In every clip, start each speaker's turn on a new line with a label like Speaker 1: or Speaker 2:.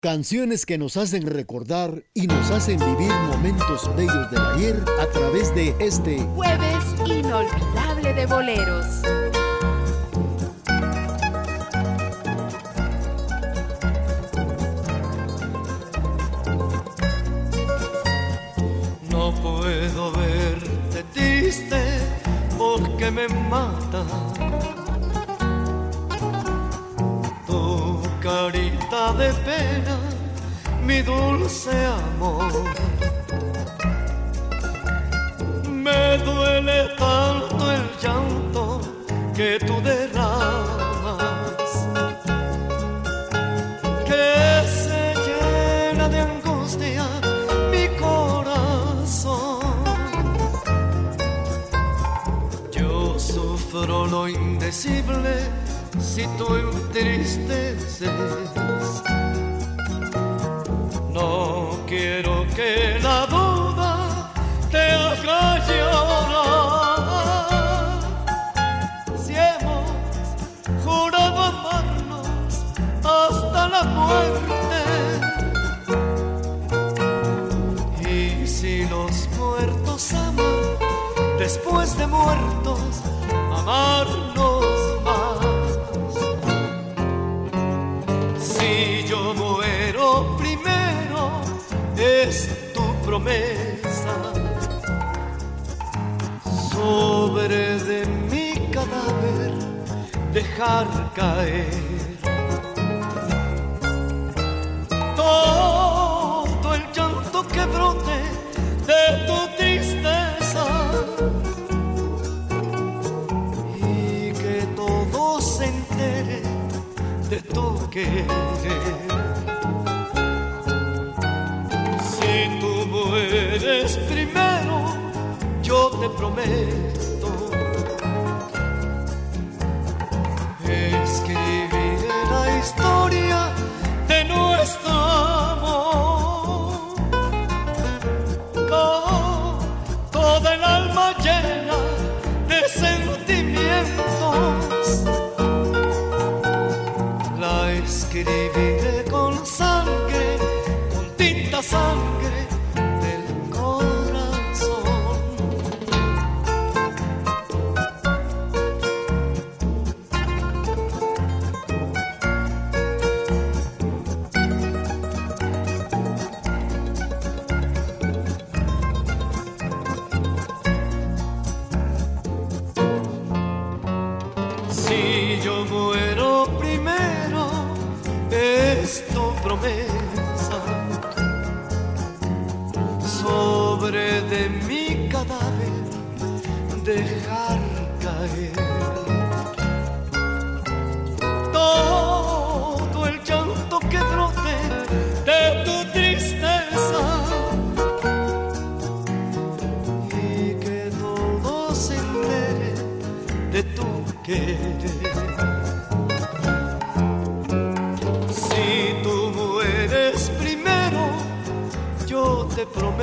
Speaker 1: Canciones que nos hacen recordar y nos hacen vivir momentos bellos del ayer a través de este
Speaker 2: jueves inolvidable de boleros.
Speaker 3: No puedo verte triste porque me mata de pena, mi dulce amor. Me duele tanto el llanto que tú derramas, que se llena de angustia mi corazón. Yo sufro lo indecible si tú entristeces. Que la duda te haga llorar. Si hemos jurado amarnos hasta la muerte. Y si los muertos aman después de muertos, amarnos sobre de mi cadáver dejar caer todo el llanto que brote de tu tristeza y que todo se entere de tu querer. Te prometo. Escribiré la historia de nuestro amor. Toda el alma llena de sentimientos. La escribiré muero primero, es tu promesa. Sobre de mi
Speaker 1: cadáver
Speaker 3: dejar caer. Todo el llanto que brote de tu tristeza. Y que todo se entere de tu querer.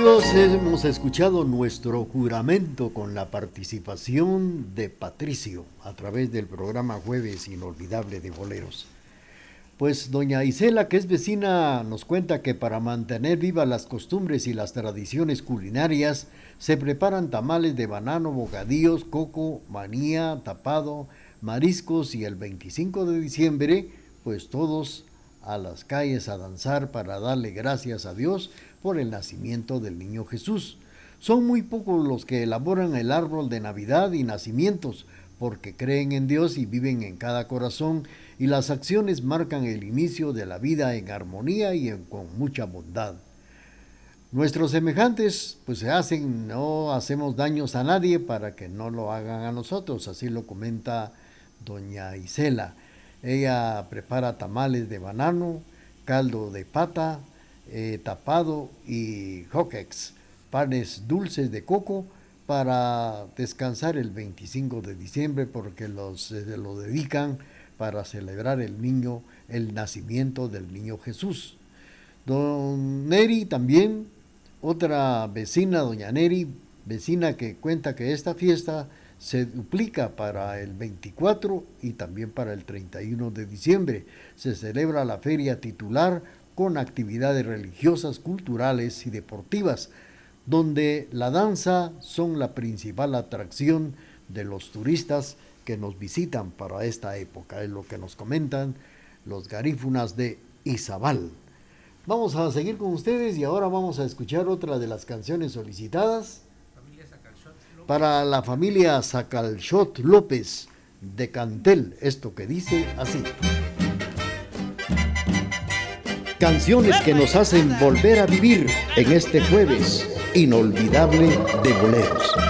Speaker 1: Amigos, hemos escuchado nuestro juramento con la participación de Patricio a través del programa Jueves Inolvidable de Boleros. Pues doña Isela, que es vecina, nos cuenta que para mantener vivas las costumbres y las tradiciones culinarias, se preparan tamales de banano, bocadillos, coco, manía, tapado, mariscos y el 25 de diciembre pues todos a las calles a danzar para darle gracias a Dios por el nacimiento del niño Jesús. Son muy pocos los que elaboran el árbol de Navidad y nacimientos, porque creen en Dios y viven en cada corazón, y las acciones marcan el inicio de la vida en armonía y con mucha bondad. Nuestros semejantes pues se hacen, no hacemos daños a nadie para que no lo hagan a nosotros, así lo comenta doña Isela. Ella prepara tamales de banano, caldo de pata, eh, tapado y hokex, panes dulces de coco para descansar el 25 de diciembre porque los, se lo dedican para celebrar el niño, el nacimiento del niño Jesús. Don Neri también, otra vecina, doña Neri, vecina que cuenta que esta fiesta se duplica para el 24 y también para el 31 de diciembre. Se celebra la feria titular con actividades religiosas, culturales y deportivas, donde la danza son la principal atracción de los turistas que nos visitan para esta época. Es lo que nos comentan los garífunas de Izabal. Vamos a seguir con ustedes y ahora vamos a escuchar otra de las canciones solicitadas para la familia Sacalshot López de Cantel, esto que dice así. Canciones que nos hacen volver a vivir en este jueves inolvidable de boleros.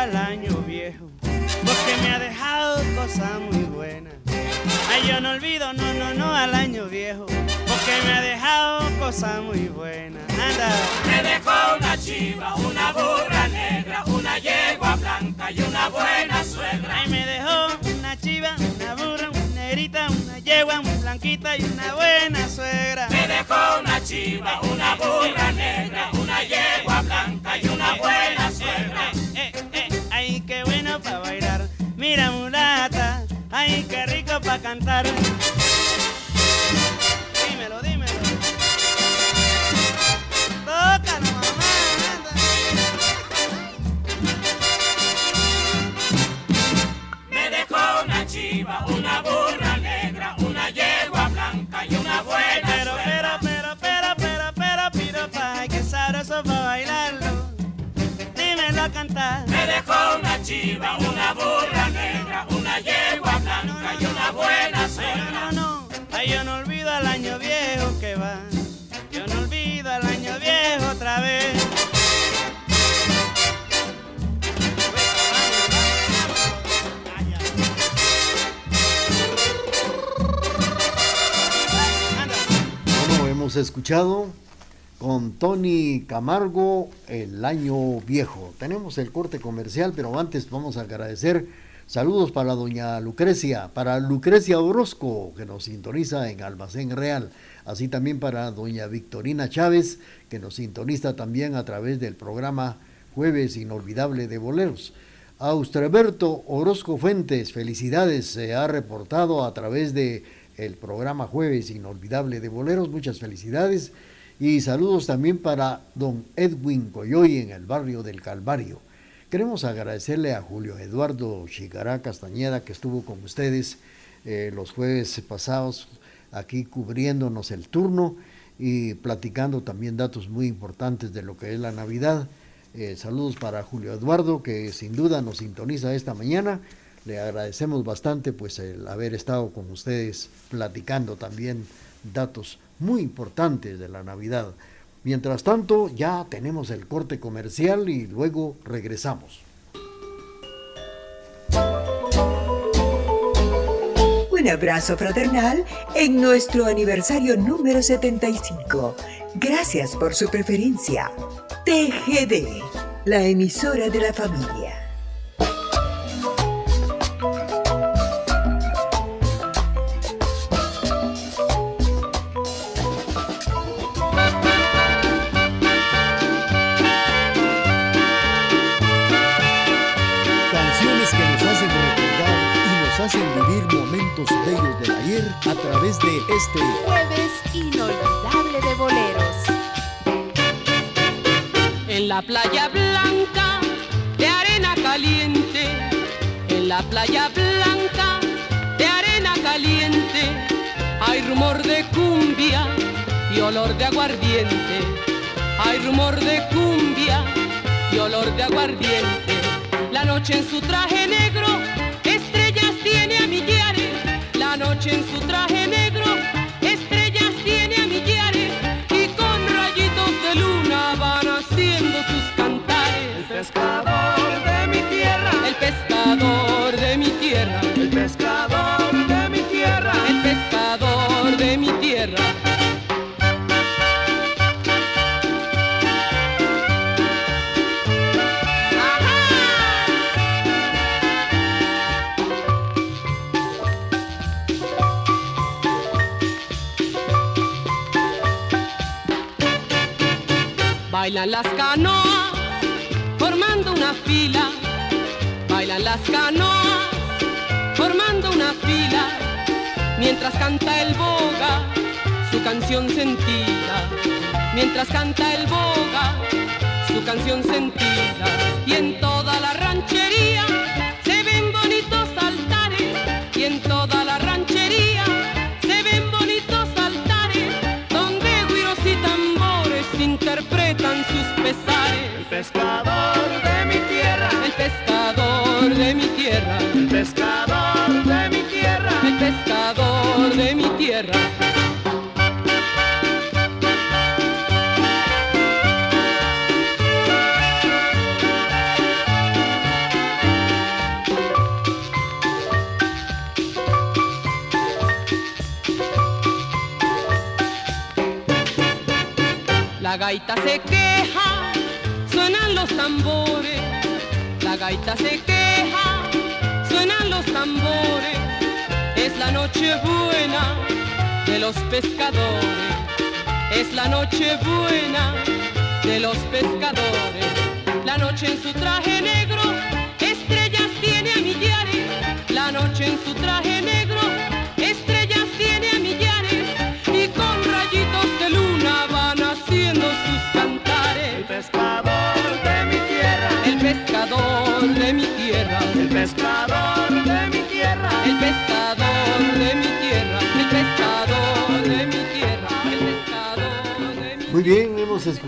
Speaker 4: Al año viejo, porque me ha dejado cosas muy buenas. Ay, yo no olvido, no, no, no, al año viejo, porque me ha dejado cosas muy buenas. Anda.
Speaker 5: Me dejó una chiva, una burra negra, una yegua blanca y una buena suegra.
Speaker 4: Ay, me dejó una chiva, una burra, una negrita, una yegua muy blanquita y una buena suegra.
Speaker 5: Me dejó una chiva, una burra negra, una yegua blanca y una buena suegra.
Speaker 4: Eh, eh, eh, ay, qué Mira, mulata, ay, qué rico para cantar.
Speaker 5: Chiva, una burra negra, una yegua blanca y una buena suegra.
Speaker 4: No, no, ay, yo no olvido al año viejo que va. Yo no olvido al año viejo otra vez.
Speaker 1: Hemos escuchado con Tony Camargo, el año viejo. Tenemos el corte comercial, pero antes vamos a agradecer saludos para doña Lucrecia, para Lucrecia Orozco, que nos sintoniza en Almacén Real, así también para doña Victorina Chávez, que nos sintoniza también a través del programa Jueves Inolvidable de Boleros. Austreberto Orozco Fuentes, felicidades, se ha reportado a través de el programa Jueves Inolvidable de Boleros, muchas felicidades y saludos también para don Edwin Coyoy en el barrio del Calvario. Queremos agradecerle a Julio Eduardo Chicará Castañeda que estuvo con ustedes eh, los jueves pasados aquí cubriéndonos el turno y platicando también datos muy importantes de lo que es la Navidad. Eh, saludos para Julio Eduardo que sin duda nos sintoniza esta mañana. Le agradecemos bastante pues el haber estado con ustedes platicando también datos muy importantes de la Navidad. Mientras tanto, ya tenemos el corte comercial y luego regresamos.
Speaker 6: Un abrazo fraternal en nuestro aniversario número 75. Gracias por su preferencia. TGD, la emisora de la familia.
Speaker 1: A través de este
Speaker 2: jueves inolvidable de boleros.
Speaker 7: En la playa blanca de arena caliente, en la playa blanca de arena caliente, hay rumor de cumbia y olor de aguardiente. Hay rumor de cumbia y olor de aguardiente. La noche en su traje negro noche en su traje negro, Bailan las canoas formando una fila, bailan las canoas formando una fila, mientras canta el boga su canción sentida, mientras canta el boga su canción sentida, y en toda la ranchería
Speaker 8: pescador de mi tierra,
Speaker 7: el pescador de mi tierra. La gaita se queja, suenan los tambores. La gaita se queja, la noche buena de los pescadores. Es la noche buena de los pescadores. La noche en su traje negro, estrellas tiene a millares. La noche en su traje negro,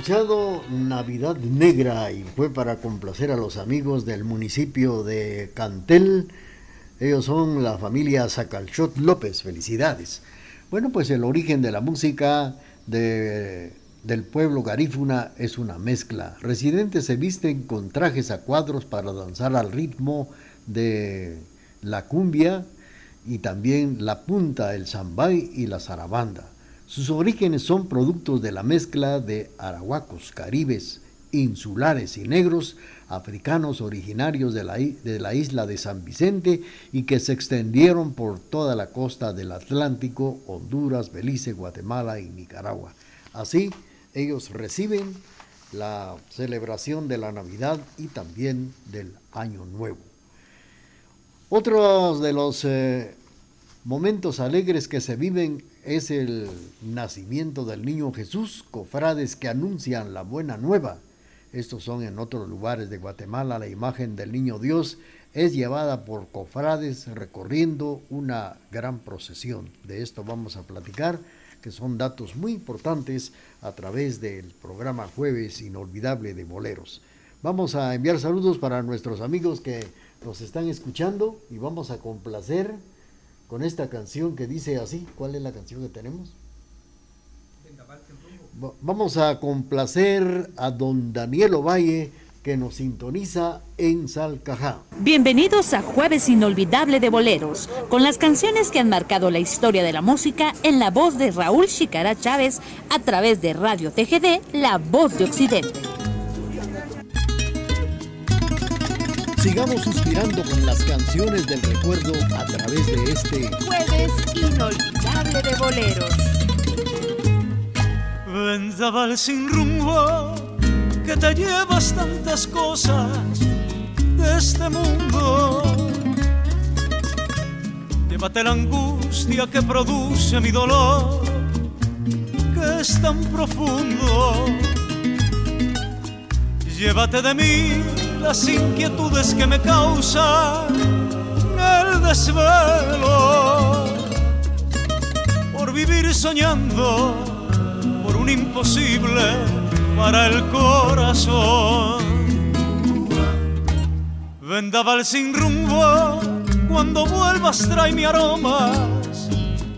Speaker 1: escuchado Navidad Negra y fue para complacer a los amigos del municipio de Cantel. Ellos son la familia Sacalchot López. Felicidades. Bueno, pues el origen de la música de- del pueblo garífuna es una mezcla. Residentes se visten con trajes a cuadros para danzar al ritmo de la cumbia y también la punta, el zambay y la zarabanda. Sus orígenes son productos de la mezcla de arahuacos, caribes, insulares y negros, africanos originarios de la, de la isla de San Vicente y que se extendieron por toda la costa del Atlántico, Honduras, Belice, Guatemala y Nicaragua. Así, ellos reciben la celebración de la Navidad y también del Año Nuevo. Otros de los eh, momentos alegres que se viven es el nacimiento del niño Jesús, cofrades que anuncian la buena nueva. Estos son en otros lugares de Guatemala. La imagen del niño Dios es llevada por cofrades recorriendo una gran procesión. De esto vamos a platicar, que son datos muy importantes a través del programa Jueves Inolvidable de Boleros. Vamos a enviar saludos para nuestros amigos que nos están escuchando y vamos a complacer con esta canción que dice así. ¿Cuál es la canción que tenemos? vamos a complacer a don Daniel Ovalle que nos sintoniza en Salcajá.
Speaker 9: Bienvenidos a Jueves Inolvidable de Boleros, con las canciones que han marcado la historia de la música en la voz de Raúl Chicara Chávez a través de Radio TGD, La Voz de Occidente.
Speaker 1: Sigamos suspirando con las canciones del recuerdo a través de este
Speaker 2: Jueves Inolvidable de Boleros.
Speaker 10: Vendaval sin rumbo que te llevas tantas cosas de este mundo. Llévate la angustia que produce mi dolor, que es tan profundo. Llévate de mí las inquietudes que me causan el desvelo por vivir soñando por un imposible para el corazón. Vendaval sin rumbo, cuando vuelvas trae mi aromas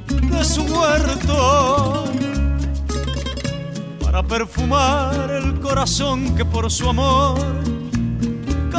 Speaker 10: de su huerto para perfumar el corazón que por su amor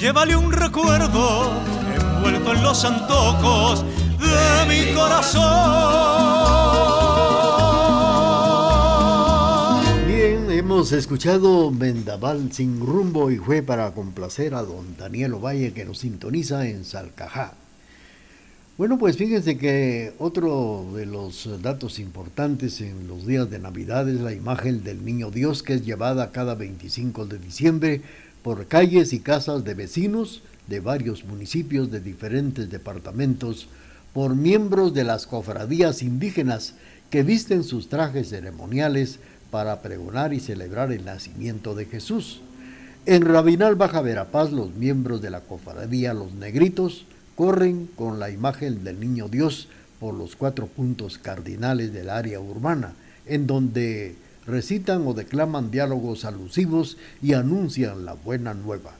Speaker 10: Llévale un recuerdo envuelto en los antojos de mi corazón.
Speaker 1: Bien, hemos escuchado Vendaval sin rumbo y fue para complacer a don Daniel Ovalle que nos sintoniza en Salcajá. Bueno, pues fíjense que otro de los datos importantes en los días de Navidad es la imagen del Niño Dios que es llevada cada 25 de diciembre por calles y casas de vecinos de varios municipios de diferentes departamentos, por miembros de las cofradías indígenas que visten sus trajes ceremoniales para pregonar y celebrar el nacimiento de Jesús. En Rabinal Baja Verapaz, los miembros de la cofradía Los Negritos corren con la imagen del Niño Dios por los cuatro puntos cardinales del área urbana, en donde recitan o declaman diálogos alusivos y anuncian la buena nueva.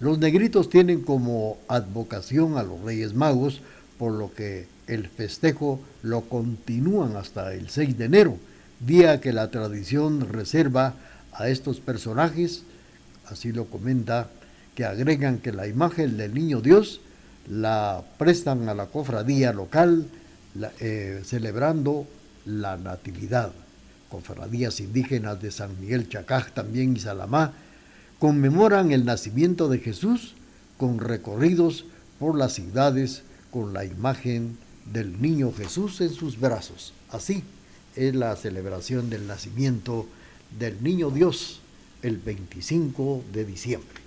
Speaker 1: Los negritos tienen como advocación a los Reyes Magos, por lo que el festejo lo continúan hasta el 6 de enero, día que la tradición reserva a estos personajes, así lo comenta, que agregan que la imagen del niño Dios la prestan a la cofradía local, eh, celebrando la Natividad cofradías indígenas de San Miguel Chacaj también y Salamá, conmemoran el nacimiento de Jesús con recorridos por las ciudades con la imagen del niño Jesús en sus brazos. Así es la celebración del nacimiento del niño Dios el 25 de diciembre.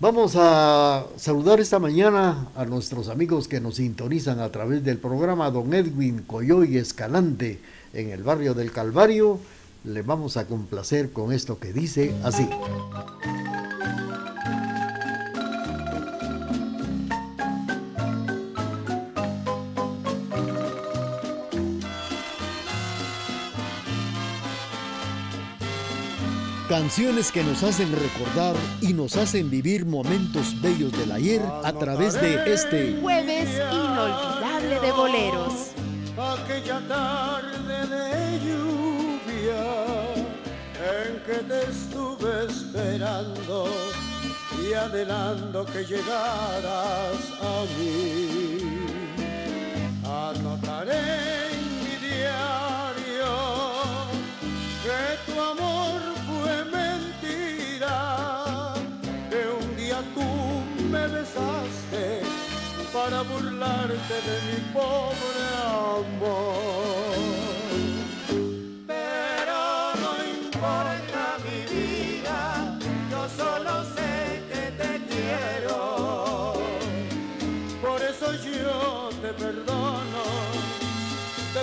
Speaker 1: Vamos a saludar esta mañana a nuestros amigos que nos sintonizan a través del programa Don Edwin Coyoy Escalante en el barrio del Calvario. Le vamos a complacer con esto que dice así. Canciones que nos hacen recordar y nos hacen vivir momentos bellos del ayer a través de este
Speaker 2: jueves inolvidable de boleros.
Speaker 11: Aquella tarde que te estuve esperando y anhelando que llegaras a mí. Anotaré en mi diario que tu amor fue mentira, que un día tú me besaste para burlarte de mi pobre amor.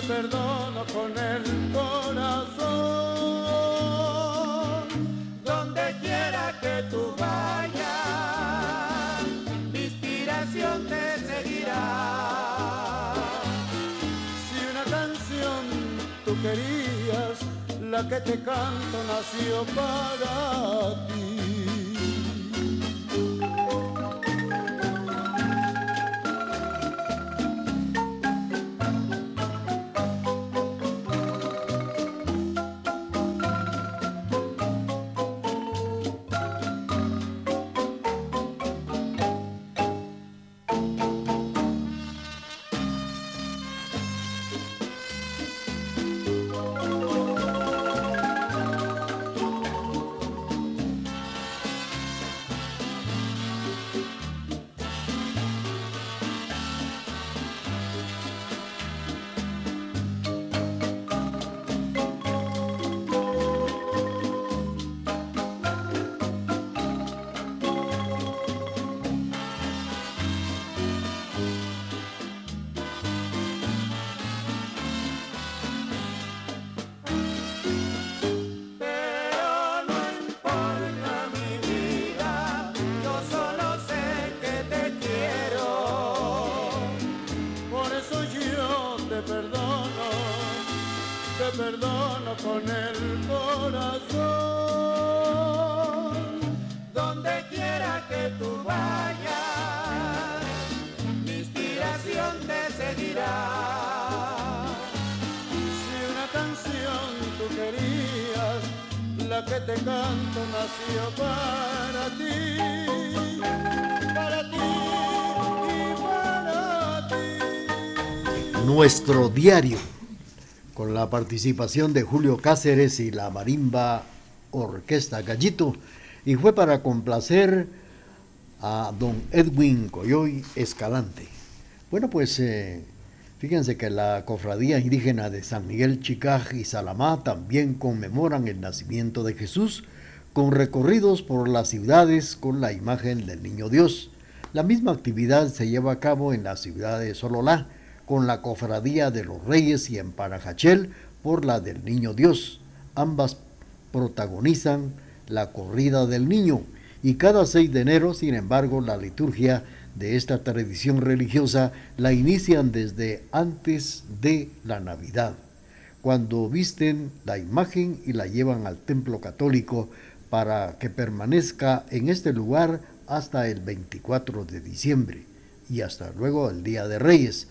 Speaker 11: Perdono con el corazón. Donde quiera que tú vayas mi inspiración te seguirá. Si una canción tú querías, la que te canto nació para ti. El corazón. Donde quiera que tú vayas, mi inspiración te seguirá. Si una canción tú querías, la que te canto nació para ti, para ti y para ti.
Speaker 1: Nuestro diario, la participación de Julio Cáceres y la marimba Orquesta Gallito, y fue para complacer a don Edwin Coyoy Escalante. Bueno, pues eh, fíjense que la cofradía indígena de San Miguel Chicaj y Salamá también conmemoran el nacimiento de Jesús con recorridos por las ciudades con la imagen del Niño Dios. La misma actividad se lleva a cabo en la ciudad de Sololá con la cofradía de los Reyes y en Parajachel por la del Niño Dios. Ambas protagonizan la corrida del niño y cada 6 de enero, sin embargo, la liturgia de esta tradición religiosa la inician desde antes de la Navidad, cuando visten la imagen y la llevan al templo católico para que permanezca en este lugar hasta el 24 de diciembre y hasta luego el Día de Reyes.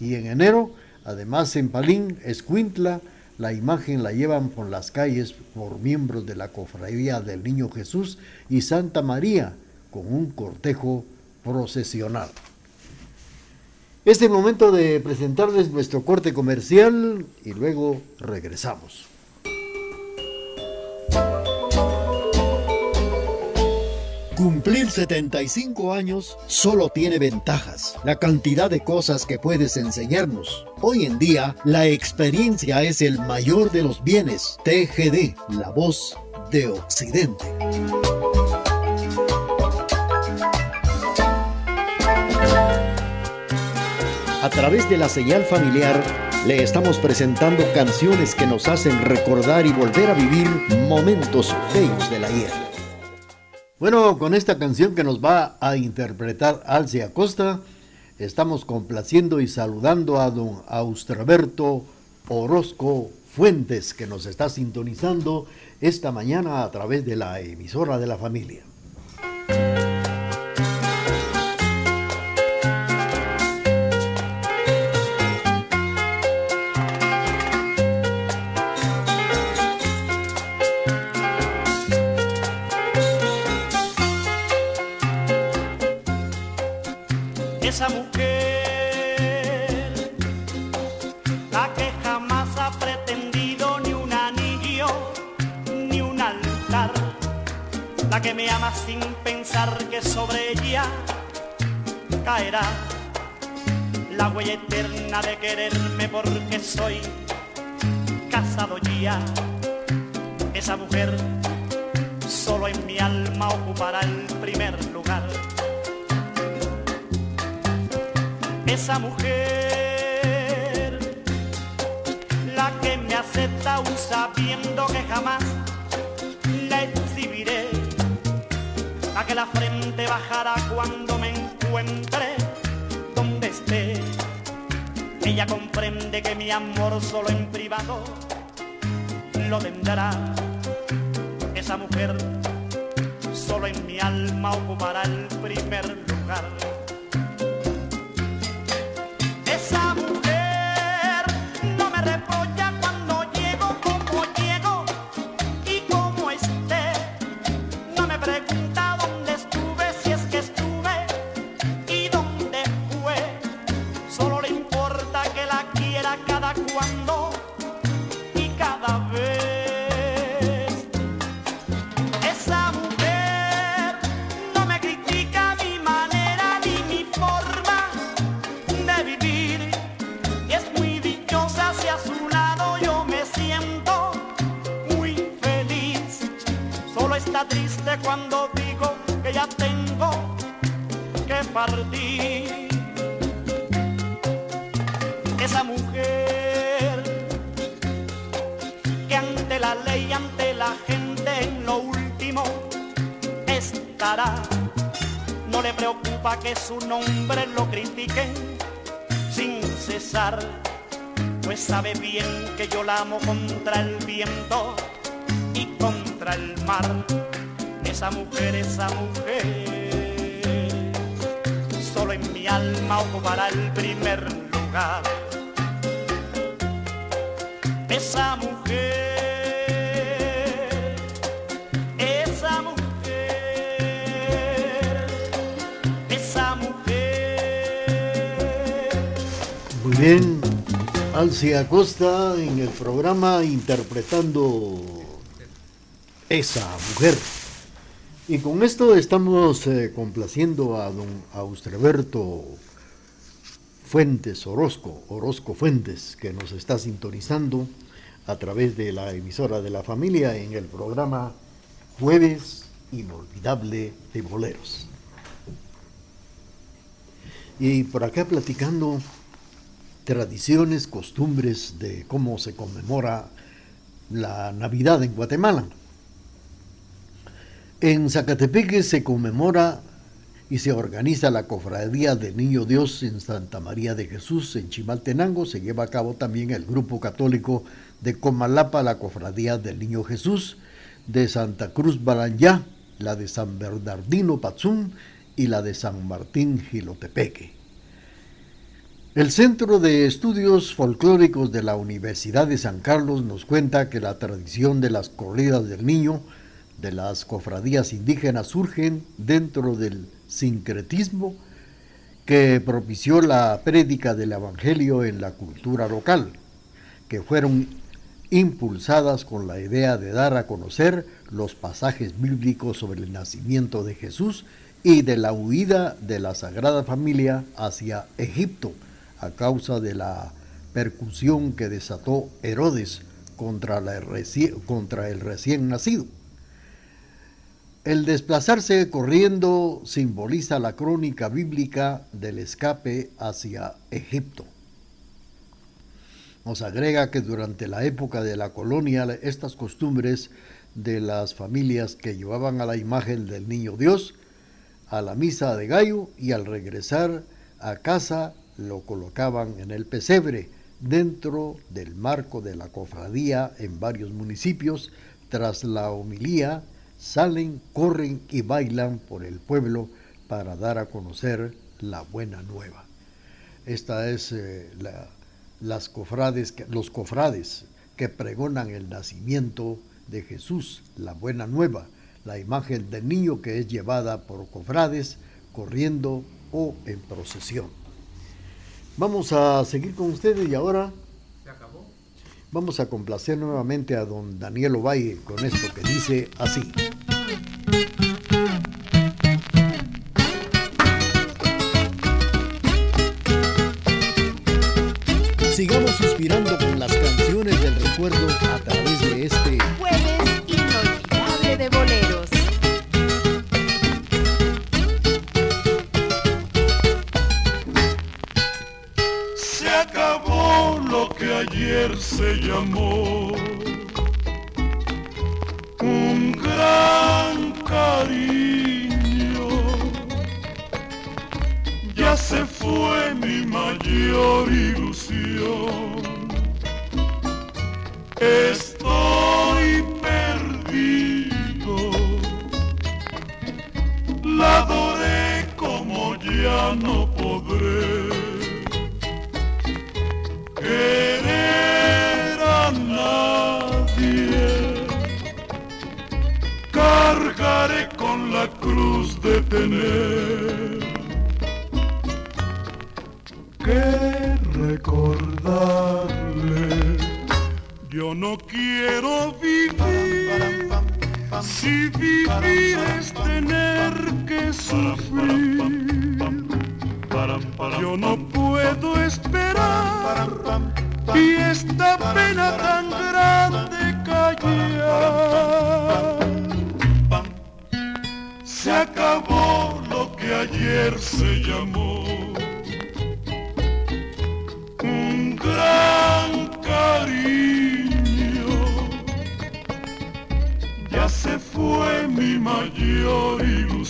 Speaker 1: Y en enero, además en Palín, Escuintla, la imagen la llevan por las calles por miembros de la Cofradía del Niño Jesús y Santa María con un cortejo procesional. Es el momento de presentarles nuestro corte comercial y luego regresamos. Cumplir 75 años solo tiene ventajas, la cantidad de cosas que puedes enseñarnos. Hoy en día, la experiencia es el mayor de los bienes. TGD, la voz de Occidente. A través de la señal familiar, le estamos presentando canciones que nos hacen recordar y volver a vivir momentos bellos del ayer. Bueno, con esta canción que nos va a interpretar Alce Acosta, estamos complaciendo y saludando a don Austraberto Orozco Fuentes, que nos está sintonizando esta mañana a través de la emisora de la familia.
Speaker 12: Quererme porque soy casado ya. Esa mujer comprende que mi amor solo en privado lo tendrá. Esa mujer solo en mi alma ocupará su nombre lo critiquen sin cesar, pues sabe bien que yo la amo contra el viento y contra el mar. Esa mujer, esa mujer, solo en mi alma ocupará el primer lugar. Esa mujer,
Speaker 1: bien, Alci Acosta en el programa interpretando esa mujer. Y con esto estamos eh, complaciendo a don Austreberto Fuentes Orozco, Orozco Fuentes, que nos está sintonizando a través de la emisora de la familia en el programa Jueves Inolvidable de Boleros. Y por acá platicando tradiciones, costumbres de cómo se conmemora la Navidad en Guatemala. En Zacatepeque se conmemora y se organiza la Cofradía del Niño Dios en Santa María de Jesús, en Chimaltenango. Se lleva a cabo también el grupo católico de Comalapa, la Cofradía del Niño Jesús, de Santa Cruz Baranyá, la de San Bernardino Patzún y la de San Martín Gilotepeque. El Centro de Estudios Folclóricos de la Universidad de San Carlos nos cuenta que la tradición de las corridas del niño de las cofradías indígenas surgen dentro del sincretismo que propició la prédica del Evangelio en la cultura local, que fueron impulsadas con la idea de dar a conocer los pasajes bíblicos sobre el nacimiento de Jesús y de la huida de la Sagrada Familia hacia Egipto a causa de la percusión que desató Herodes contra, la contra el recién nacido. El desplazarse corriendo simboliza la crónica bíblica del escape hacia Egipto. Nos agrega que durante la época de la colonia estas costumbres de las familias que llevaban a la imagen del niño Dios a la misa de gallo y al regresar a casa lo colocaban en el pesebre dentro del marco de la cofradía en varios municipios. Tras la homilía salen, corren y bailan por el pueblo para dar a conocer la buena nueva. Esta es eh, la- las cofrades, los cofrades que pregonan el nacimiento de Jesús, la buena nueva, la imagen del niño que es llevada por cofrades corriendo o en procesión. Vamos a seguir con ustedes y ahora vamos a complacer nuevamente a don Daniel Ovalle con esto que dice así.
Speaker 13: Se llamó un gran cariño. Ya se fue mi mayor ilusión. De tener que recordarle. Yo no quiero vivir si vivir es tener que sufrir. Yo no puedo esperar y esta pena tan grande se llamó un gran cariño. Ya se fue mi mayor ilusión.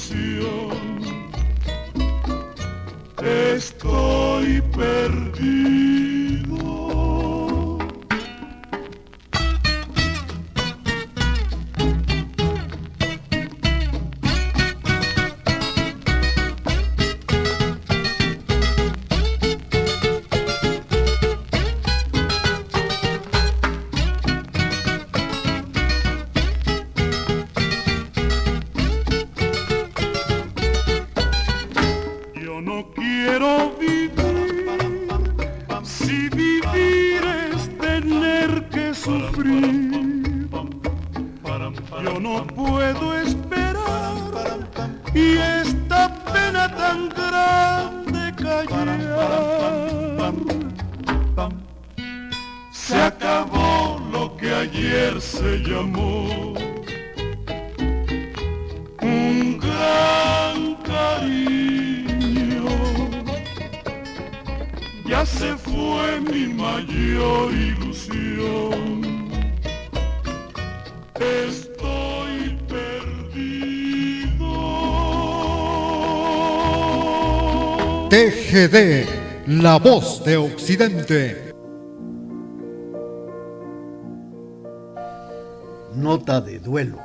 Speaker 14: La voz de Occidente.
Speaker 1: Nota de duelo.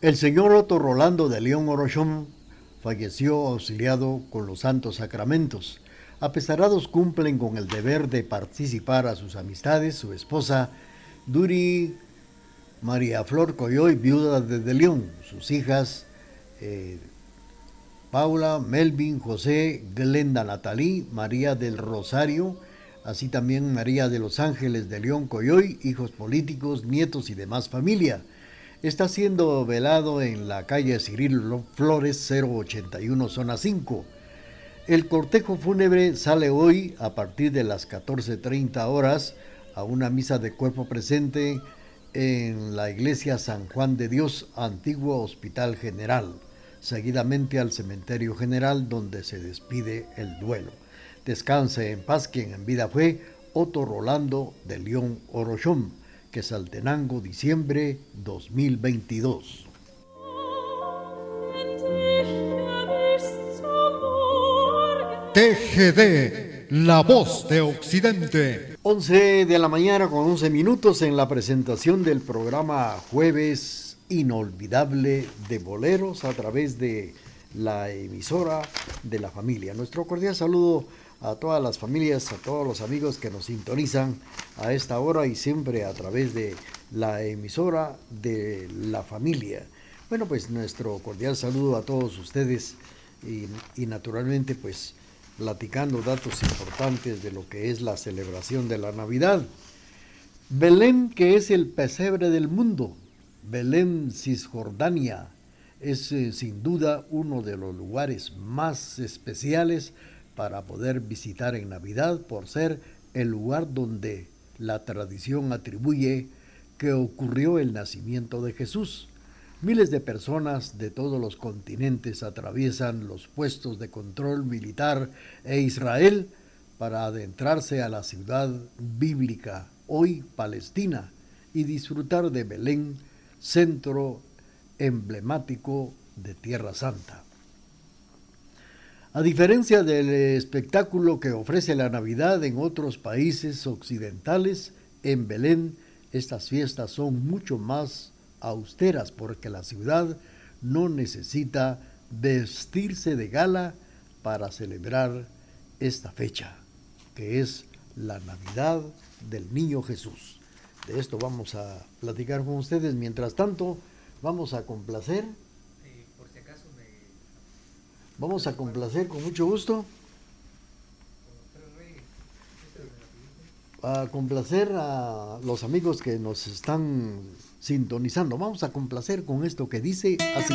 Speaker 1: El señor Otto Rolando de León Orochón falleció auxiliado con los santos sacramentos. Apesarados cumplen con el deber de participar a sus amistades, su esposa Duri María Flor Coyoy, viuda de De León, sus hijas eh, Paula, Melvin, José, Glenda Natalí, María del Rosario, así también María de los Ángeles de León Coyoy, hijos políticos, nietos y demás familia. Está siendo velado en la calle Cirilo Flores 081, zona 5. El cortejo fúnebre sale hoy a partir de las 14.30 horas a una misa de cuerpo presente en la iglesia San Juan de Dios, antiguo Hospital General, seguidamente al Cementerio General donde se despide el duelo. Descanse en paz quien en vida fue Otto Rolando de León Orochón, que Saltenango, diciembre 2022.
Speaker 14: TGD, la voz de Occidente.
Speaker 1: 11 de la mañana con 11 minutos en la presentación del programa Jueves Inolvidable de Boleros a través de la emisora de la familia. Nuestro cordial saludo a todas las familias, a todos los amigos que nos sintonizan a esta hora y siempre a través de la emisora de la familia. Bueno, pues nuestro cordial saludo a todos ustedes y, naturalmente pues platicando datos importantes de lo que es la celebración de la Navidad. Belén, que es el pesebre del mundo, Belén, Cisjordania, es eh, sin duda uno de los lugares más especiales para poder visitar en Navidad por ser el lugar donde la tradición atribuye que ocurrió el nacimiento de Jesús. Miles de personas de todos los continentes atraviesan los puestos de control militar e Israel para adentrarse a la ciudad bíblica, hoy Palestina, y disfrutar de Belén, centro emblemático de Tierra Santa. A diferencia del espectáculo que ofrece la Navidad en otros países occidentales, en Belén estas fiestas son mucho más austeras porque la ciudad no necesita vestirse de gala para celebrar esta fecha, que es la Navidad del Niño Jesús. De esto vamos a platicar con ustedes. Mientras tanto, Vamos a complacer. por si acaso. Vamos a complacer con mucho gusto. A complacer a los amigos que nos están sintonizando. Vamos a complacer con esto que dice así.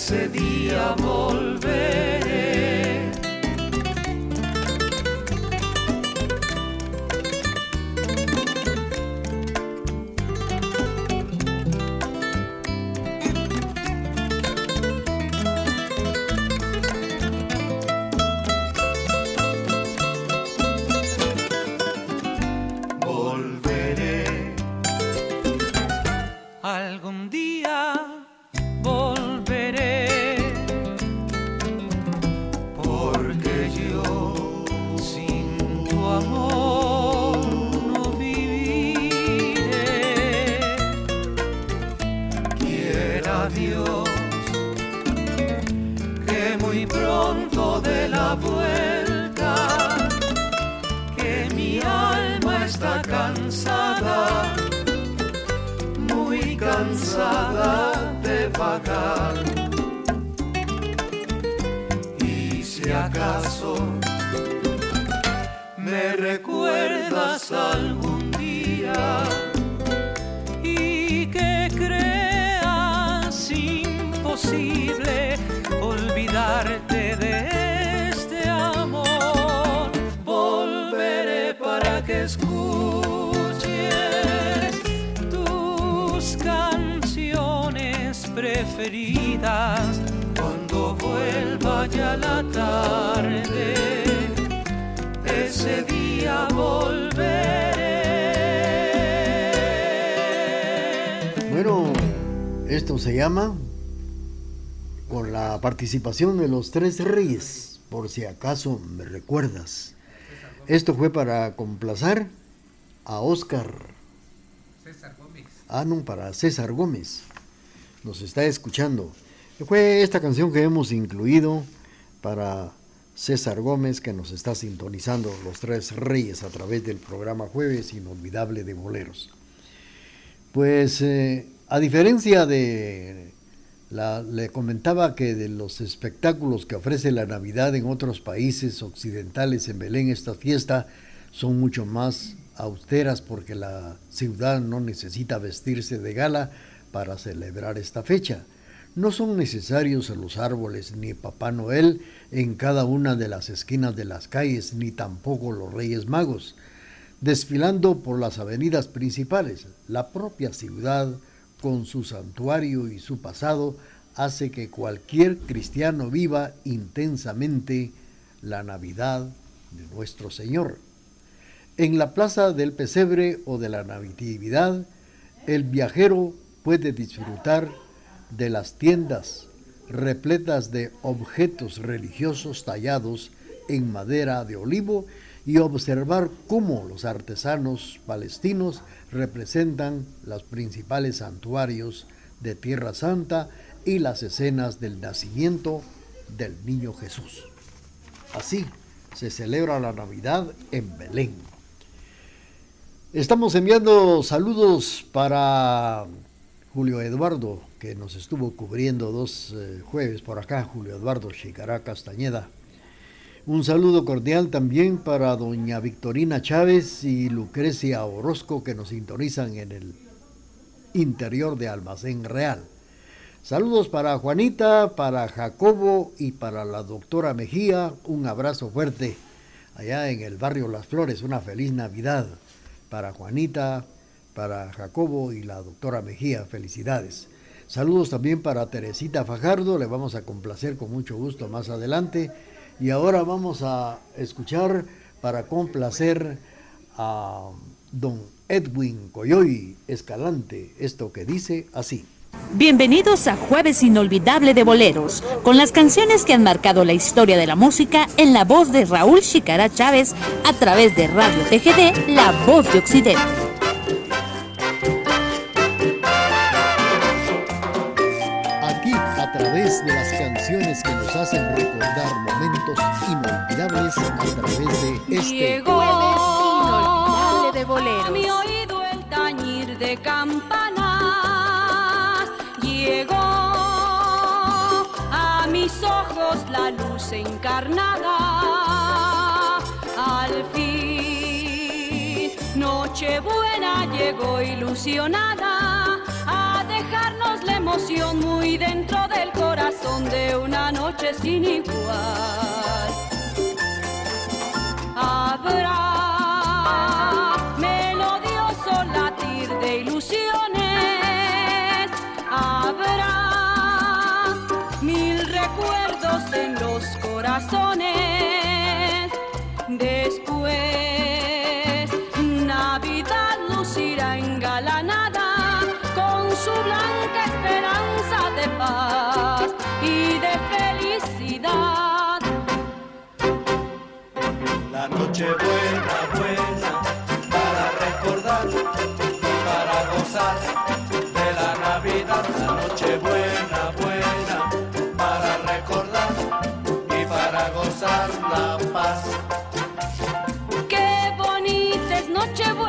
Speaker 15: Ese día volveré.
Speaker 16: Cuando vuelva ya la tarde, ese día volveré.
Speaker 1: Bueno, esto se llama con la participación de los tres reyes, por si acaso me recuerdas. Esto fue para complacer a Oscar. Ah, para César Gómez. Nos está escuchando. Fue esta canción que hemos incluido para César Gómez, que nos está sintonizando los tres reyes a través del programa Jueves Inolvidable de Boleros. Pues eh, a diferencia de, le comentaba que de los espectáculos que ofrece la Navidad en otros países occidentales en Belén, esta fiesta son mucho más austeras porque la ciudad no necesita vestirse de gala para celebrar esta fecha. No son necesarios los árboles ni Papá Noel en cada una de las esquinas de las calles, ni tampoco los Reyes Magos. Desfilando por las avenidas principales, la propia ciudad, con su santuario y su pasado, hace que cualquier cristiano viva intensamente la Navidad de nuestro Señor. En la plaza del pesebre o de la Natividad, el viajero puede disfrutar de las tiendas repletas de objetos religiosos tallados en madera de olivo y observar cómo los artesanos palestinos representan los principales santuarios de Tierra Santa y las escenas del nacimiento del niño Jesús. Así se celebra la Navidad en Belén. Estamos enviando saludos para Julio Eduardo, que nos estuvo cubriendo dos eh, jueves por acá, Julio Eduardo Chicará Castañeda. Un saludo cordial también para doña Victorina Chávez y Lucrecia Orozco que nos sintonizan en el interior de Almacén Real. Saludos para Juanita, para Jacobo y para la doctora Mejía. Un abrazo fuerte allá en el barrio Las Flores. Una feliz Navidad para Juanita, para Jacobo y la doctora Mejía. Felicidades. Saludos también para Teresita Fajardo. Le vamos a complacer con mucho gusto más adelante. Y ahora vamos a escuchar para complacer a don Edwin Coyoy Escalante. Esto que dice así.
Speaker 9: Bienvenidos a Jueves Inolvidable de Boleros, con las canciones que han marcado la historia de la música en la voz de Raúl Chicara Chávez a través de Radio TGD, La Voz de Occidente.
Speaker 1: Aquí, a través de las canciones que nos hacen recordar momentos inolvidables a través de este
Speaker 17: Llegó
Speaker 2: Jueves Inolvidable de
Speaker 17: a mi
Speaker 2: Boleros.
Speaker 17: oído el tañir de campanas. Llegó a mis ojos la luz encarnada. Al fin, Nochebuena llegó ilusionada a dejarnos la emoción muy dentro del corazón de una noche sin igual. Habrá Después, Navidad lucirá engalanada con su blanca esperanza de paz y de felicidad.
Speaker 16: La noche buena,
Speaker 17: bonita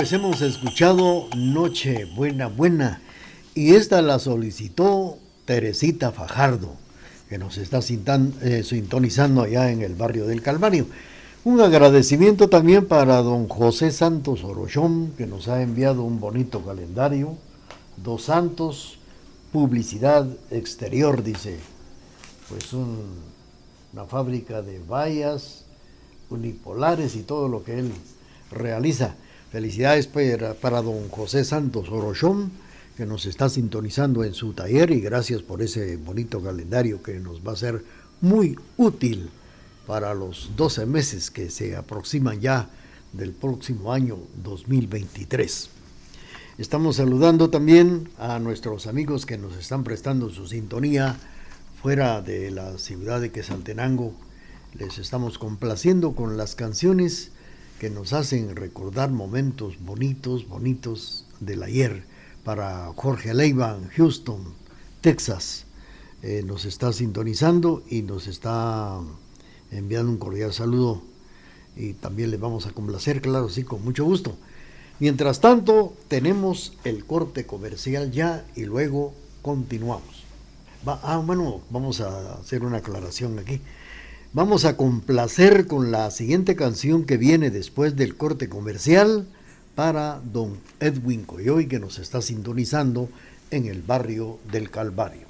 Speaker 1: pues hemos escuchado Noche Buena Buena y esta la solicitó Teresita Fajardo, que nos está eh, sintonizando allá en el barrio del Calvario. Un agradecimiento también para don José Santos Orochón, que nos ha enviado un bonito calendario. Dos Santos, publicidad exterior, dice. Pues un una fábrica de vallas unipolares y todo lo que él realiza. Felicidades para, para don José Santos Orochón, que nos está sintonizando en su taller y gracias por ese bonito calendario que nos va a ser muy útil para los 12 meses que se aproximan ya del próximo año 2023. Estamos saludando también a nuestros amigos que nos están prestando su sintonía fuera de la ciudad de Quesaltenango. Les estamos complaciendo con las canciones que nos hacen recordar momentos bonitos, bonitos del ayer. Para Jorge Leiva, Houston, Texas, eh, nos está sintonizando y nos está enviando un cordial saludo. Y también le vamos a complacer, claro, sí, con mucho gusto. Mientras tanto, tenemos el corte comercial ya y luego continuamos. ah, bueno, vamos a hacer una aclaración aquí. Vamos a complacer con la siguiente canción que viene después del corte comercial para don Edwin Coyoy que nos está sintonizando en el barrio del Calvario.